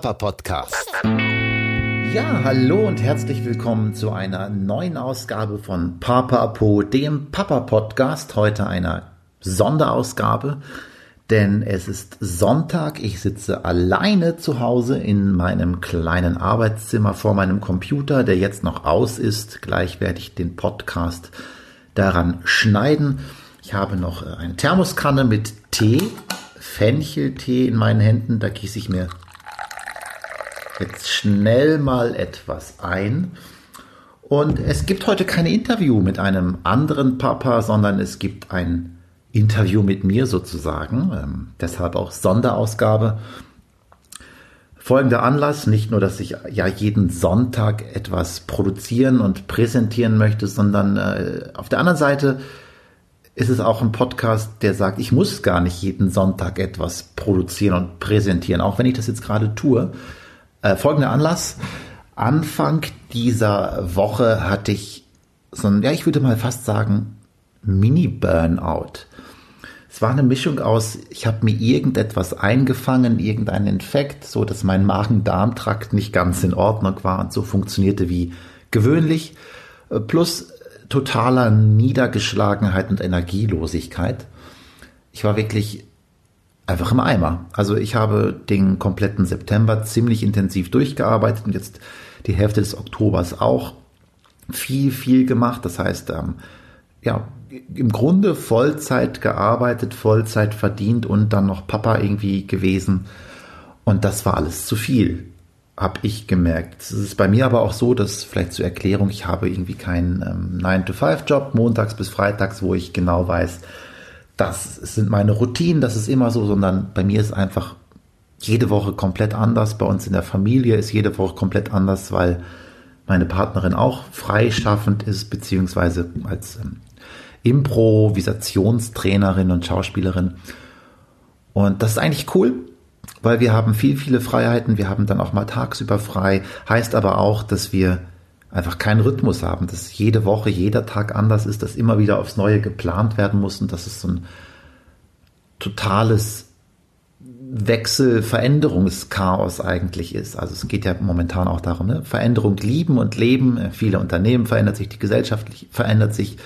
Papa Podcast. Ja, hallo und herzlich willkommen zu einer neuen Ausgabe von Papa Po, dem Papa Podcast. Heute einer Sonderausgabe, denn es ist Sonntag. Ich sitze alleine zu Hause in meinem kleinen Arbeitszimmer vor meinem Computer, der jetzt noch aus ist. Gleich werde ich den Podcast daran schneiden. Ich habe noch eine Thermoskanne mit Tee, Fencheltee in meinen Händen. Da gieße ich mir jetzt schnell mal etwas ein. Und es gibt heute kein Interview mit einem anderen Papa, sondern es gibt ein Interview mit mir sozusagen. Ähm, deshalb auch Sonderausgabe. Folgender Anlass, nicht nur, dass ich ja jeden Sonntag etwas produzieren und präsentieren möchte, sondern äh, auf der anderen Seite ist es auch ein Podcast, der sagt, ich muss gar nicht jeden Sonntag etwas produzieren und präsentieren, auch wenn ich das jetzt gerade tue. Äh, folgender Anlass. Anfang dieser Woche hatte ich so ein, ja, ich würde mal fast sagen, Mini-Burnout. Es war eine Mischung aus, ich habe mir irgendetwas eingefangen, irgendeinen Infekt, so dass mein Magen-Darm-Trakt nicht ganz in Ordnung war und so funktionierte wie gewöhnlich, äh, plus totaler Niedergeschlagenheit und Energielosigkeit. Ich war wirklich einfach im Eimer. Also ich habe den kompletten September ziemlich intensiv durchgearbeitet und jetzt die Hälfte des Oktobers auch viel, viel gemacht. Das heißt, ähm, ja, im Grunde Vollzeit gearbeitet, Vollzeit verdient und dann noch Papa irgendwie gewesen. Und das war alles zu viel, habe ich gemerkt. Es ist bei mir aber auch so, dass vielleicht zur Erklärung, ich habe irgendwie keinen ähm, 9-to-5-Job, montags bis freitags, wo ich genau weiß, das sind meine Routinen, das ist immer so, sondern bei mir ist einfach jede Woche komplett anders. Bei uns in der Familie ist jede Woche komplett anders, weil meine Partnerin auch freischaffend ist, beziehungsweise als ähm, Improvisationstrainerin und Schauspielerin. Und das ist eigentlich cool, weil wir haben viel, viele Freiheiten. Wir haben dann auch mal tagsüber frei. Heißt aber auch, dass wir einfach keinen Rhythmus haben, dass jede Woche, jeder Tag anders ist, dass immer wieder aufs Neue geplant werden muss und dass es so ein totales Wechsel, Veränderungschaos eigentlich ist. Also es geht ja momentan auch darum, ne? Veränderung lieben und leben. Viele Unternehmen verändert sich, die Gesellschaft verändert sich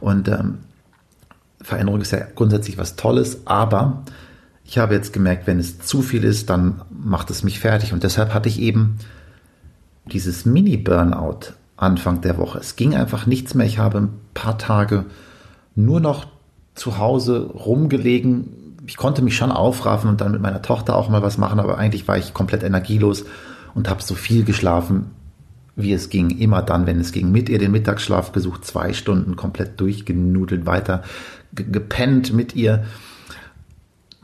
und ähm, Veränderung ist ja grundsätzlich was Tolles, aber ich habe jetzt gemerkt, wenn es zu viel ist, dann macht es mich fertig und deshalb hatte ich eben dieses Mini-Burnout Anfang der Woche. Es ging einfach nichts mehr. Ich habe ein paar Tage nur noch zu Hause rumgelegen. Ich konnte mich schon aufraffen und dann mit meiner Tochter auch mal was machen, aber eigentlich war ich komplett energielos und habe so viel geschlafen, wie es ging. Immer dann, wenn es ging. Mit ihr den Mittagsschlaf gesucht, zwei Stunden komplett durchgenudelt, weiter gepennt mit ihr.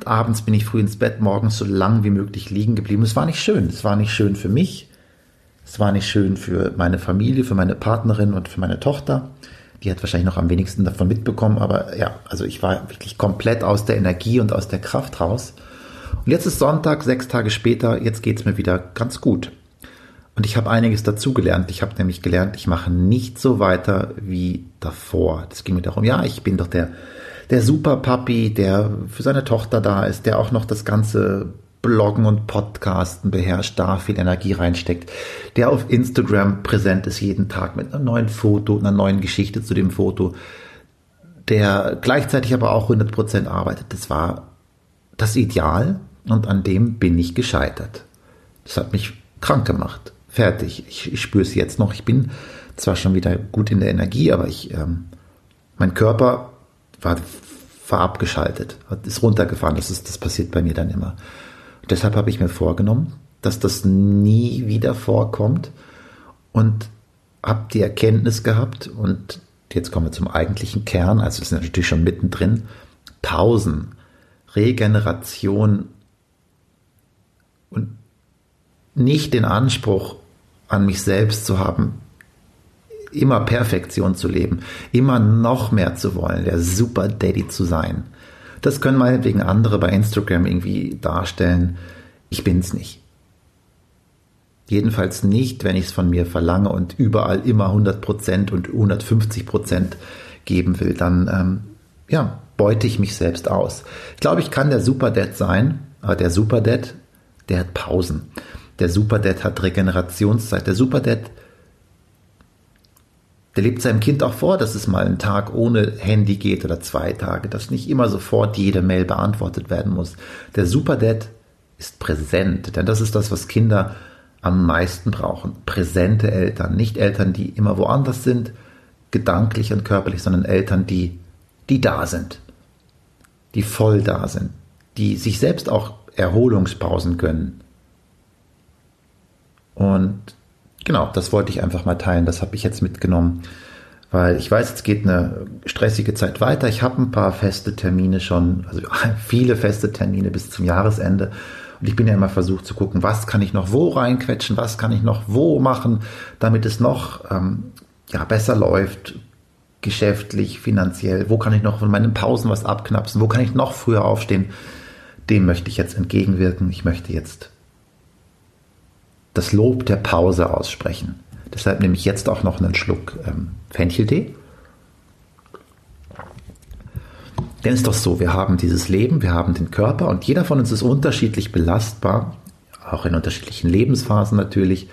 Abends bin ich früh ins Bett, morgens so lang wie möglich liegen geblieben. Es war nicht schön. Es war nicht schön für mich. Es war nicht schön für meine Familie, für meine Partnerin und für meine Tochter. Die hat wahrscheinlich noch am wenigsten davon mitbekommen, aber ja, also ich war wirklich komplett aus der Energie und aus der Kraft raus. Und jetzt ist Sonntag, sechs Tage später, jetzt geht es mir wieder ganz gut. Und ich habe einiges dazugelernt. Ich habe nämlich gelernt, ich mache nicht so weiter wie davor. Das ging mir darum, ja, ich bin doch der, der Super Papi, der für seine Tochter da ist, der auch noch das ganze Bloggen und Podcasten beherrscht, da viel Energie reinsteckt, der auf Instagram präsent ist jeden Tag mit einem neuen Foto, einer neuen Geschichte zu dem Foto, der gleichzeitig aber auch 100% arbeitet. Das war das Ideal und an dem bin ich gescheitert. Das hat mich krank gemacht. Fertig. Ich, ich spüre es jetzt noch. Ich bin zwar schon wieder gut in der Energie, aber ich, ähm, mein Körper war, war abgeschaltet, ist runtergefahren. Das ist, das passiert bei mir dann immer. Deshalb habe ich mir vorgenommen, dass das nie wieder vorkommt und habe die Erkenntnis gehabt und jetzt kommen wir zum eigentlichen Kern, also das ist natürlich schon mittendrin, Pausen, Regeneration und nicht den Anspruch an mich selbst zu haben, immer Perfektion zu leben, immer noch mehr zu wollen, der Super Daddy zu sein. Das können meinetwegen andere bei Instagram irgendwie darstellen. Ich bin's nicht. Jedenfalls nicht, wenn ich es von mir verlange und überall immer 100% und 150% geben will, dann ähm, ja, beute ich mich selbst aus. Ich glaube, ich kann der Superdad sein, aber der Superdad, der hat Pausen. Der Superdad hat Regenerationszeit. Der Superdad, der lebt seinem Kind auch vor, dass es mal einen Tag ohne Handy geht oder zwei Tage, dass nicht immer sofort jede Mail beantwortet werden muss. Der Superdad ist präsent, denn das ist das, was Kinder am meisten brauchen. Präsente Eltern, nicht Eltern, die immer woanders sind, gedanklich und körperlich, sondern Eltern, die, die da sind, die voll da sind, die sich selbst auch Erholungspausen gönnen. Und genau, das wollte ich einfach mal teilen, das habe ich jetzt mitgenommen, weil ich weiß, es geht eine stressige Zeit weiter. Ich habe ein paar feste Termine schon, also viele feste Termine bis zum Jahresende. Und ich bin ja immer versucht zu gucken, was kann ich noch wo reinquetschen, was kann ich noch wo machen, damit es noch ähm, ja, besser läuft, geschäftlich, finanziell, wo kann ich noch von meinen Pausen was abknapsen, wo kann ich noch früher aufstehen, dem möchte ich jetzt entgegenwirken. Ich möchte jetzt das Lob der Pause aussprechen. Deshalb nehme ich jetzt auch noch einen Schluck ähm, Fencheltee. Denn es ist doch so, wir haben dieses Leben, wir haben den Körper und jeder von uns ist unterschiedlich belastbar, auch in unterschiedlichen Lebensphasen natürlich.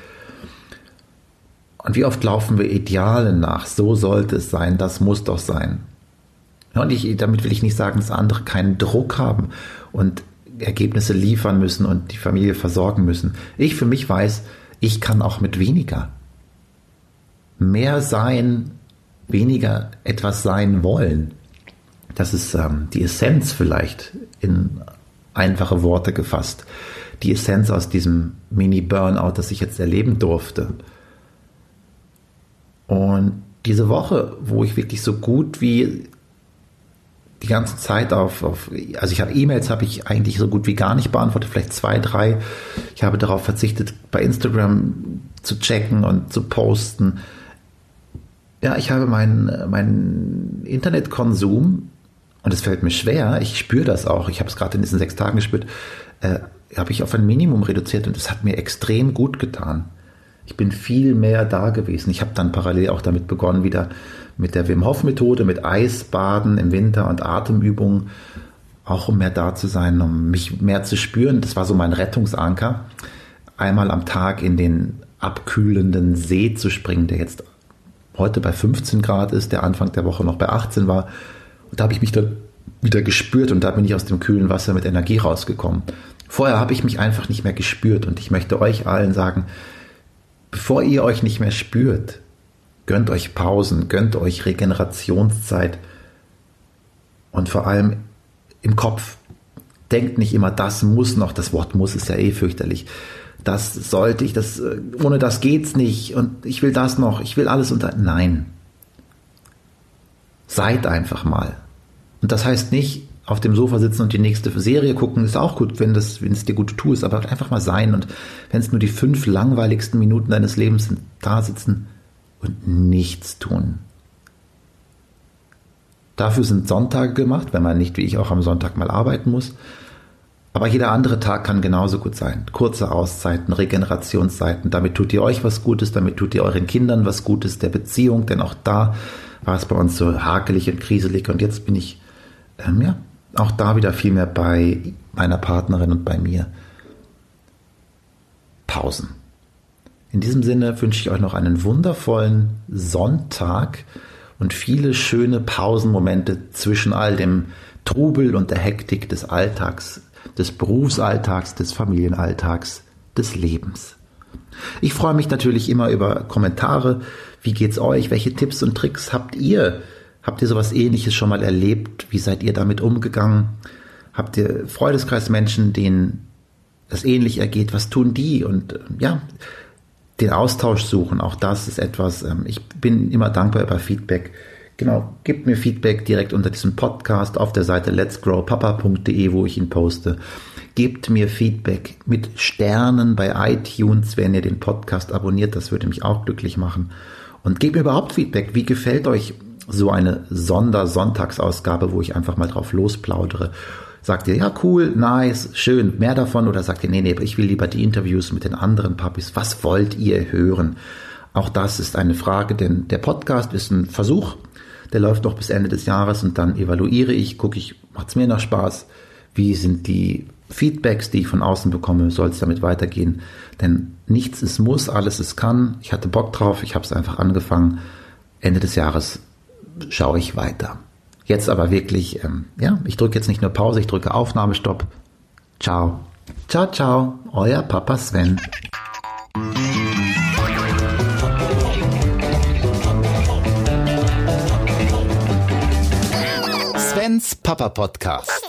Und wie oft laufen wir Idealen nach? So sollte es sein, das muss doch sein. Und ich, damit will ich nicht sagen, dass andere keinen Druck haben und Ergebnisse liefern müssen und die Familie versorgen müssen. Ich für mich weiß, ich kann auch mit weniger. Mehr sein, weniger etwas sein wollen. Das ist ähm, die Essenz vielleicht in einfache Worte gefasst. Die Essenz aus diesem Mini-Burnout, das ich jetzt erleben durfte. Und diese Woche, wo ich wirklich so gut wie die ganze Zeit auf, auf also ich habe E-Mails habe ich eigentlich so gut wie gar nicht beantwortet, vielleicht zwei, drei. Ich habe darauf verzichtet, bei Instagram zu checken und zu posten. Ja, ich habe meinen meinen Internetkonsum und es fällt mir schwer. Ich spüre das auch. Ich habe es gerade in diesen sechs Tagen gespürt. Äh, habe ich auf ein Minimum reduziert und es hat mir extrem gut getan. Ich bin viel mehr da gewesen. Ich habe dann parallel auch damit begonnen, wieder mit der Wim Hof Methode, mit Eisbaden im Winter und Atemübungen, auch um mehr da zu sein, um mich mehr zu spüren. Das war so mein Rettungsanker. Einmal am Tag in den abkühlenden See zu springen, der jetzt heute bei 15 Grad ist, der Anfang der Woche noch bei 18 war. Und da habe ich mich dann wieder gespürt und da bin ich aus dem kühlen Wasser mit Energie rausgekommen. Vorher habe ich mich einfach nicht mehr gespürt und ich möchte euch allen sagen, Bevor ihr euch nicht mehr spürt, gönnt euch Pausen, gönnt euch Regenerationszeit und vor allem im Kopf. Denkt nicht immer, das muss noch, das Wort muss ist ja eh fürchterlich. Das sollte ich, das, ohne das geht's nicht und ich will das noch, ich will alles unter. Nein. Seid einfach mal. Und das heißt nicht, auf dem Sofa sitzen und die nächste Serie gucken, ist auch gut, wenn, das, wenn es dir gut tut, aber einfach mal sein und wenn es nur die fünf langweiligsten Minuten deines Lebens sind, da sitzen und nichts tun. Dafür sind Sonntage gemacht, wenn man nicht wie ich auch am Sonntag mal arbeiten muss. Aber jeder andere Tag kann genauso gut sein. Kurze Auszeiten, Regenerationszeiten. Damit tut ihr euch was Gutes, damit tut ihr euren Kindern was Gutes, der Beziehung, denn auch da war es bei uns so hakelig und kriselig und jetzt bin ich ähm, ja, auch da wieder viel mehr bei meiner Partnerin und bei mir. Pausen. In diesem Sinne wünsche ich euch noch einen wundervollen Sonntag und viele schöne Pausenmomente zwischen all dem Trubel und der Hektik des Alltags, des Berufsalltags, des Familienalltags, des Lebens. Ich freue mich natürlich immer über Kommentare. Wie geht's euch? Welche Tipps und Tricks habt ihr Habt ihr sowas ähnliches schon mal erlebt? Wie seid ihr damit umgegangen? Habt ihr Freundeskreismenschen, denen das ähnlich ergeht? Was tun die? Und ja, den Austausch suchen, auch das ist etwas, ähm, ich bin immer dankbar über Feedback. Genau, gebt mir Feedback direkt unter diesem Podcast auf der Seite letsgrowpapa.de, wo ich ihn poste. Gebt mir Feedback mit Sternen bei iTunes, wenn ihr den Podcast abonniert, das würde mich auch glücklich machen. Und gebt mir überhaupt Feedback. Wie gefällt euch so eine Sondersonntagsausgabe, wo ich einfach mal drauf losplaudere. Sagt ihr, ja, cool, nice, schön, mehr davon? Oder sagt ihr, nee, nee, ich will lieber die Interviews mit den anderen Papis. Was wollt ihr hören? Auch das ist eine Frage, denn der Podcast ist ein Versuch, der läuft noch bis Ende des Jahres und dann evaluiere ich, gucke ich, macht es mir noch Spaß? Wie sind die Feedbacks, die ich von außen bekomme, soll es damit weitergehen. Denn nichts ist muss, alles ist kann. Ich hatte Bock drauf, ich habe es einfach angefangen. Ende des Jahres schaue ich weiter. Jetzt aber wirklich, ähm, ja, ich drücke jetzt nicht nur Pause, ich drücke Aufnahmestopp. Ciao. Ciao, ciao, euer Papa Sven. Svens Papa Podcast.